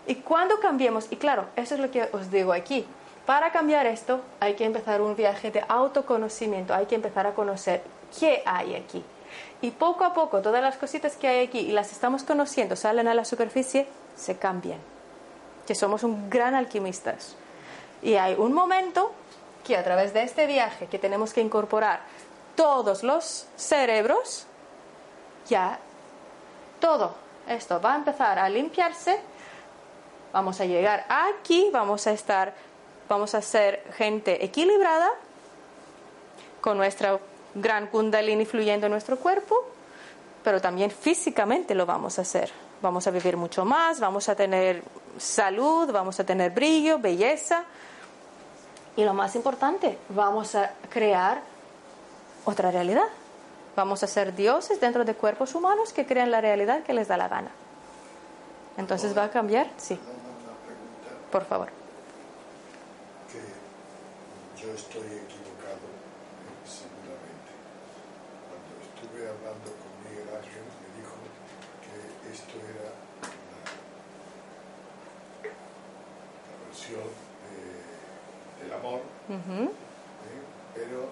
Y cuando cambiemos, y claro, eso es lo que os digo aquí, para cambiar esto hay que empezar un viaje de autoconocimiento, hay que empezar a conocer qué hay aquí. Y poco a poco todas las cositas que hay aquí y las estamos conociendo, salen a la superficie, se cambian. Que somos un gran alquimistas. Y hay un momento que a través de este viaje que tenemos que incorporar todos los cerebros, ya todo esto va a empezar a limpiarse Vamos a llegar aquí, vamos a estar, vamos a ser gente equilibrada, con nuestra gran kundalini fluyendo en nuestro cuerpo, pero también físicamente lo vamos a hacer. Vamos a vivir mucho más, vamos a tener salud, vamos a tener brillo, belleza. Y lo más importante, vamos a crear otra realidad. Vamos a ser dioses dentro de cuerpos humanos que crean la realidad que les da la gana. Entonces va a cambiar, sí, por favor. que yo estoy equivocado, seguramente. Cuando estuve hablando con Miguel Ángel, me dijo que esto era la, la versión de- del amor. ¿eh? pero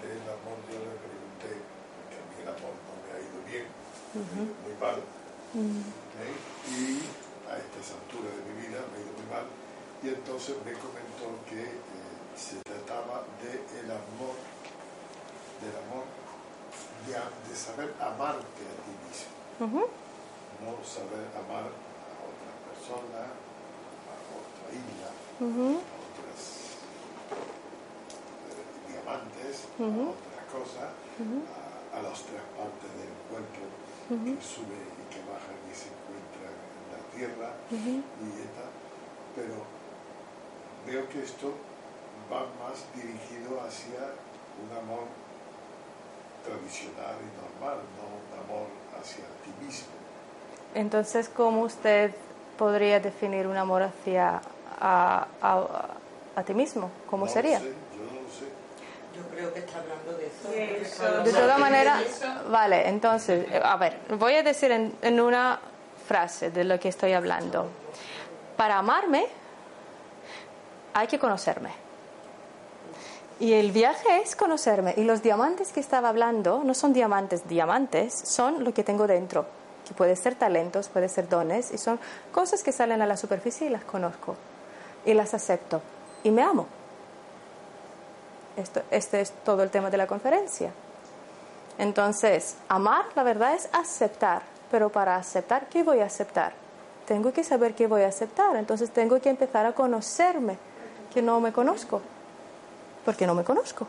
del amor yo le pregunté, porque a mí el amor no me ha ido bien, muy mal. ¿eh? y a estas alturas y entonces me comentó que eh, se trataba del amor del amor de, de saber amarte a ti mismo. No saber amar a otra persona a otra isla a otras eh, diamantes a otras cosas a, a las tres partes del cuerpo que sube y que baja y se encuentra en la tierra. Y tal. Pero veo que esto va más dirigido hacia un amor tradicional y normal, no un amor hacia ti mismo. Entonces, ¿cómo usted podría definir un amor hacia a, a- a ti mismo? ¿Cómo No lo sería? sé, yo no lo sé. Yo creo que está hablando de eso. Está De todas maneras, vale, entonces, a ver, voy a decir en, en una frase de lo que estoy hablando. Para amarme hay que conocerme. Y el viaje es conocerme. Y los diamantes que estaba hablando no son diamantes, diamantes, son lo que tengo dentro. Que puede ser talentos, puede ser dones, y son cosas que salen a la superficie y las conozco. Y las acepto. Y me amo. Esto, este es todo el tema de la conferencia. Entonces, amar, la verdad, es aceptar. Pero para aceptar, ¿qué voy a aceptar? Tengo que saber qué voy a aceptar. Entonces, tengo que empezar a conocerme, que no me conozco. Porque no me conozco.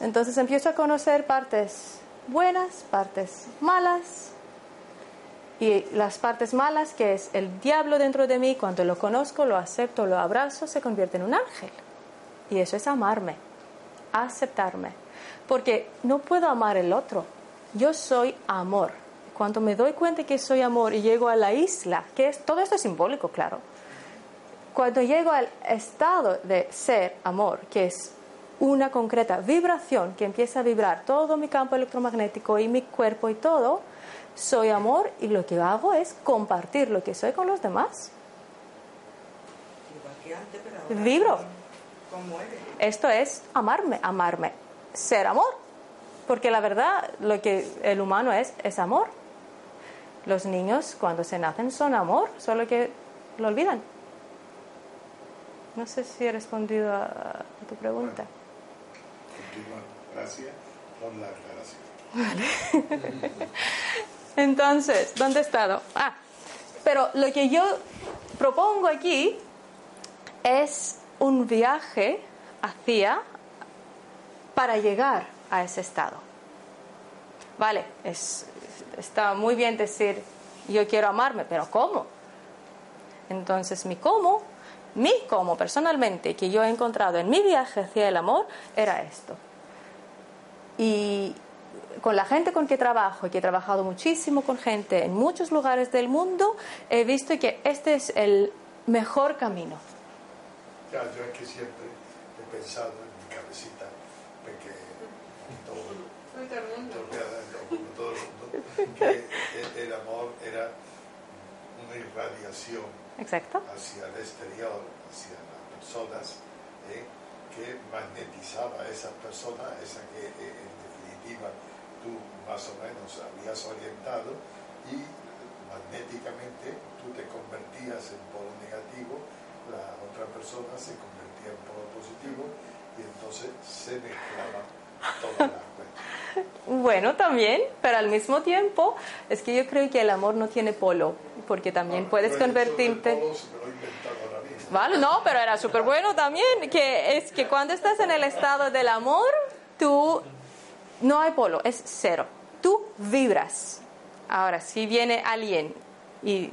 Entonces, empiezo a conocer partes buenas, partes malas. Y las partes malas, que es el diablo dentro de mí, cuando lo conozco, lo acepto, lo abrazo, se convierte en un ángel. Y eso es amarme aceptarme. Porque no puedo amar el otro. Yo soy amor. Cuando me doy cuenta que soy amor y llego a la isla, que es todo esto es simbólico, claro. Cuando llego al estado de ser amor, que es una concreta vibración que empieza a vibrar todo mi campo electromagnético y mi cuerpo y todo, soy amor y lo que hago es compartir lo que soy con los demás. Vibro. Esto es amarme, amarme, ser amor. Porque la verdad, lo que el humano es, es amor. Los niños cuando se nacen son amor, solo que lo olvidan. No sé si he respondido a, a tu pregunta. Gracias por la aclaración. Entonces, ¿dónde he estado? Ah, pero lo que yo propongo aquí es un viaje hacia para llegar a ese estado. Vale, es, está muy bien decir yo quiero amarme, pero ¿cómo? Entonces mi cómo, mi cómo personalmente que yo he encontrado en mi viaje hacia el amor era esto. Y con la gente con que trabajo, que he trabajado muchísimo con gente en muchos lugares del mundo, he visto que este es el mejor camino. Ya, yo que siempre he pensado en mi cabecita, porque todo, todo todo que el, el amor era una irradiación Exacto. hacia el exterior, hacia las personas, ¿eh? que magnetizaba a esas personas, esa que eh, en definitiva tú más o menos habías orientado y magnéticamente tú te convertías en polo negativo, la otra persona se convertía en polo positivo y entonces se cuentas. Bueno, también, pero al mismo tiempo es que yo creo que el amor no tiene polo, porque también Ah, puedes convertirte... polo lo. Vale, no, pero era súper bueno también, que es que cuando estás en el estado del amor, tú no hay polo, es cero. Tú vibras. Ahora, si viene alguien y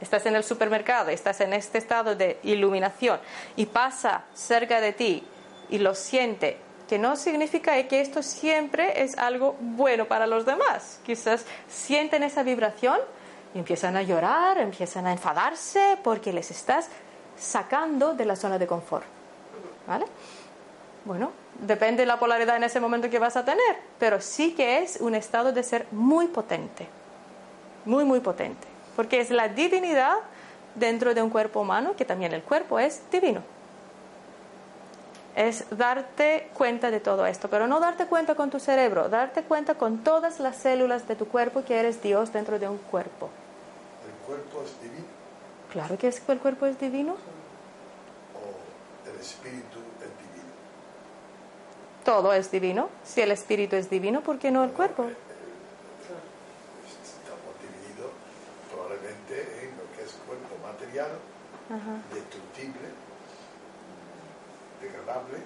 estás en el supermercado, estás en este estado de iluminación y pasa cerca de ti y lo siente, que no significa que esto siempre es algo bueno para los demás. Quizás sienten esa vibración y empiezan a llorar, empiezan a enfadarse porque les estás sacando de la zona de confort. ¿Vale? Bueno, depende de la polaridad en ese momento que vas a tener, pero sí que es un estado de ser muy potente, muy, muy potente, porque es la divinidad dentro de un cuerpo humano, que también el cuerpo es divino. Es darte cuenta de todo esto, pero no darte cuenta con tu cerebro, darte cuenta con todas las células de tu cuerpo que eres Dios dentro de un cuerpo. ¿El cuerpo es divino Claro que es que el cuerpo es divino. o el espíritu es divino? Todo es divino. Si el espíritu es divino, ¿por qué no el cuerpo? Estamos divididos probablemente en lo que es cuerpo material, Ajá. Degradable.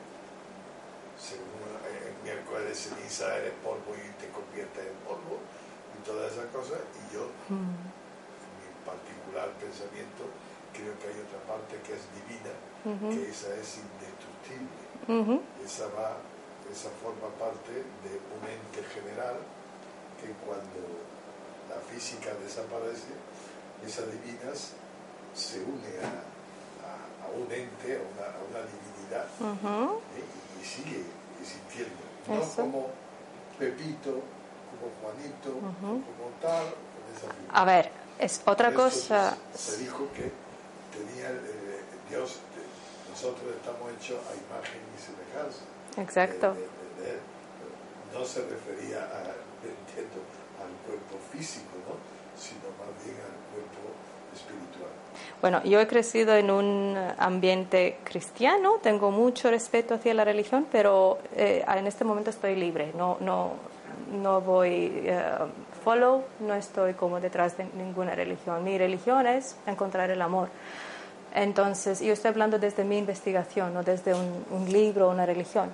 Según eh, el miércoles de ceniza eres polvo y te conviertes en polvo y todas esas cosas. Y yo, Mm. en mi particular pensamiento, creo que hay otra parte que es divina, que esa es indestructible. Esa va, esa forma parte de un ente general que cuando la física desaparece, esas divinas se une a, a- a un ente, a una, a una divinidad. ¿eh? y sigue existiendo. No Eso. como Pepito, como Juanito, Ujú. como tal. A ver, es otra Esto cosa. Se, se dijo que tenía eh, Dios, eh, nosotros estamos hechos a imagen y semejanza. Exacto. de- de- de él. No se refería a, entiendo, al cuerpo físico, ¿no? sino más bien al cuerpo Bueno, yo he crecido en un ambiente cristiano, tengo mucho respeto hacia la religión, pero eh, en este momento estoy libre, no, no, no voy eh, follow, no estoy como detrás de ninguna religión. Mi religión es encontrar el amor. Entonces, yo estoy hablando desde mi investigación, no desde un, un libro o una religión.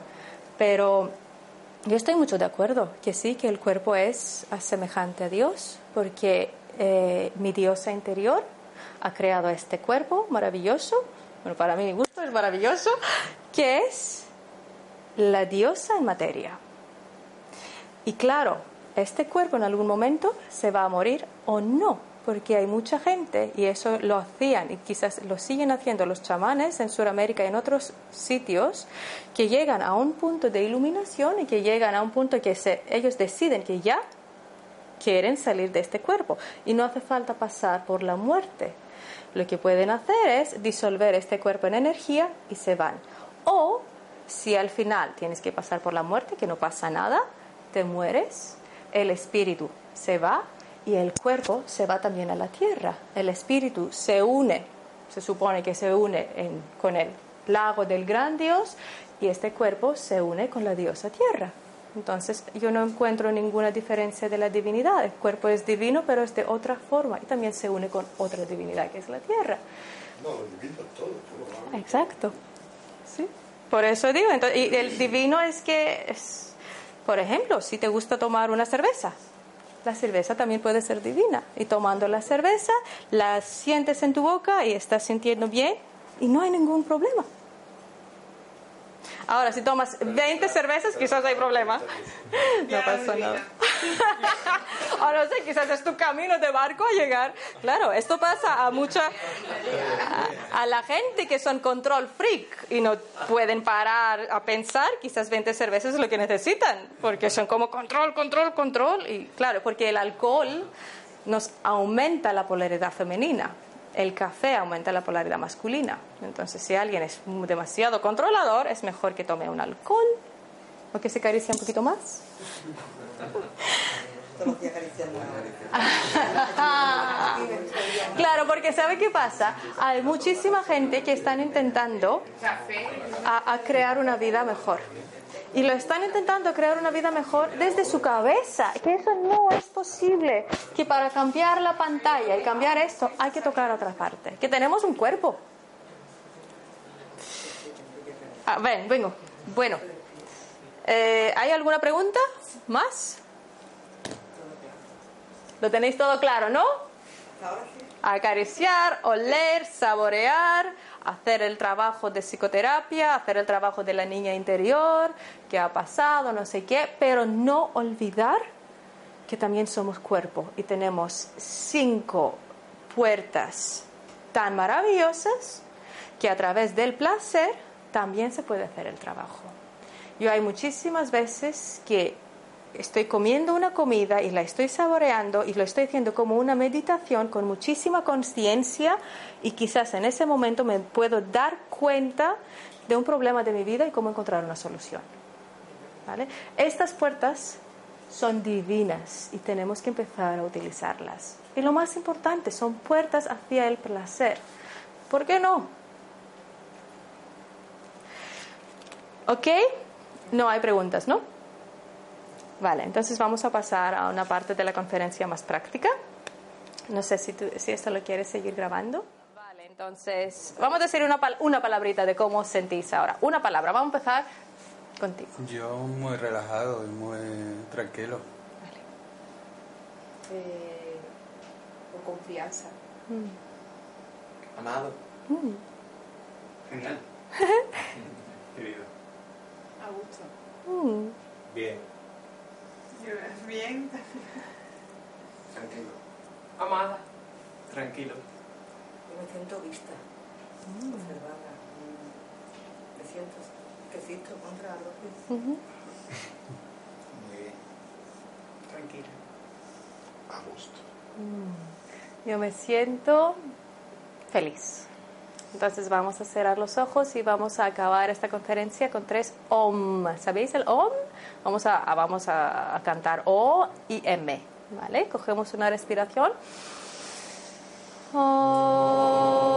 Pero yo estoy mucho de acuerdo que sí, que el cuerpo es semejante a Dios, porque eh, mi diosa interior ha creado este cuerpo maravilloso, bueno, para mí mi gusto es maravilloso, que es la diosa en materia. Y claro, este cuerpo en algún momento se va a morir o no, porque hay mucha gente, y eso lo hacían y quizás lo siguen haciendo los chamanes en Sudamérica y en otros sitios, que llegan a un punto de iluminación y que llegan a un punto que se, ellos deciden que ya quieren salir de este cuerpo y no hace falta pasar por la muerte. Lo que pueden hacer es disolver este cuerpo en energía y se van. O si al final tienes que pasar por la muerte, que no pasa nada, te mueres, el espíritu se va y el cuerpo se va también a la tierra. El espíritu se une, se supone que se une con el lago del gran Dios y este cuerpo se une con la diosa tierra. Entonces yo no encuentro ninguna diferencia de la divinidad. El cuerpo es divino, pero es de otra forma y también se une con otra divinidad que es la tierra. No, lo divino es todo. todo Exacto. Sí. Por eso digo, entonces, y el divino es que, es, por ejemplo, si te gusta tomar una cerveza, la cerveza también puede ser divina. Y tomando la cerveza, la sientes en tu boca y estás sintiendo bien y no hay ningún problema. Ahora, si tomas 20 cervezas, quizás hay problema. No pasa nada. O no sé, quizás es tu camino de barco a llegar. Claro, esto pasa a mucha. A, a la gente que son control freak y no pueden parar a pensar, quizás 20 cervezas es lo que necesitan, porque son como control, control, control. Y claro, porque el alcohol nos aumenta la polaridad femenina. El café aumenta la polaridad masculina. Entonces, si alguien es demasiado controlador, es mejor que tome un alcohol o que se acaricie un poquito más. Claro, porque ¿sabe qué pasa? Hay muchísima gente que están intentando a crear una vida mejor. Y lo están intentando crear una vida mejor desde su cabeza. Que eso no es posible. Que para cambiar la pantalla y cambiar esto hay que tocar otra parte. Que tenemos un cuerpo. Ah, ven, vengo. Bueno. Eh, ¿Hay alguna pregunta más? Lo tenéis todo claro, ¿no? Acariciar, oler, saborear, hacer el trabajo de psicoterapia, hacer el trabajo de la niña interior, qué ha pasado, no sé qué, pero no olvidar que también somos cuerpo y tenemos cinco puertas tan maravillosas que a través del placer también se puede hacer el trabajo. Yo hay muchísimas veces que estoy comiendo una comida y la estoy saboreando y lo estoy haciendo como una meditación con muchísima conciencia y quizás en ese momento me puedo dar cuenta de un problema de mi vida y cómo encontrar una solución. ¿Vale? Estas puertas son divinas y tenemos que empezar a utilizarlas. Y lo más importante, son puertas hacia el placer. ¿Por qué no? ¿Ok? No hay preguntas, ¿no? Vale, entonces vamos a pasar a una parte de la conferencia más práctica. No sé si, tú- si esto lo quieres seguir grabando. Vale, entonces vamos a decir una, pal- una palabrita de cómo os sentís ahora. Una palabra, vamos a empezar contigo. Yo muy relajado y muy tranquilo. Eh, con confianza. Amado. Mm. Genial. Querido. A gusto. Mm. Bien. Bien. Tranquilo. Amada. Tranquilo. Yo me siento vista, observada. mm, Me siento que existo contra algo. Ujú. Muy bien. Tranquila. A gusto. Yo me siento feliz. Entonces vamos a cerrar los ojos y vamos a acabar esta conferencia con tres OM. ¿Sabéis el OM? Vamos a, vamos a, cantar O y M. ¿Vale? Cogemos una respiración. Bueno,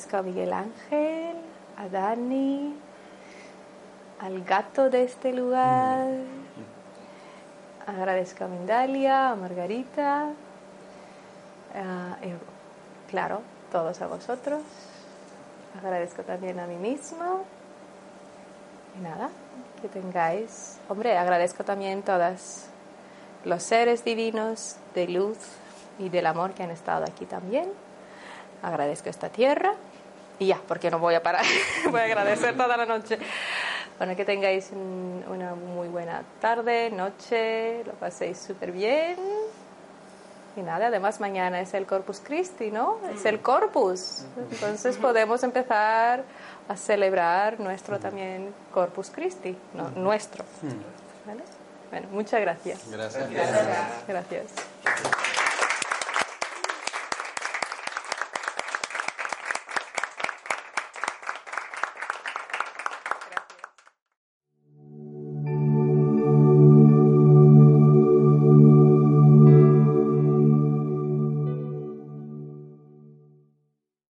agradezco a Miguel Ángel, a Dani, al gato de este lugar. Agradezco a Mindalia, a Margarita, a Eva- claro, todos a vosotros. Agradezco también a mí mismo. Y nada, que tengáis. Hombre, agradezco también todos los seres divinos de luz y del amor que han estado aquí también. Agradezco esta tierra. Y ya, porque no voy a parar. voy a agradecer toda la noche. Bueno, que tengáis un- una muy buena tarde, noche, lo paséis súper bien. Y nada, además mañana es el Corpus Christi, ¿no? Es el Corpus. Entonces podemos empezar a celebrar nuestro también Corpus Christi, no, nuestro. ¿Vale? Bueno, muchas gracias. Gracias. Gracias.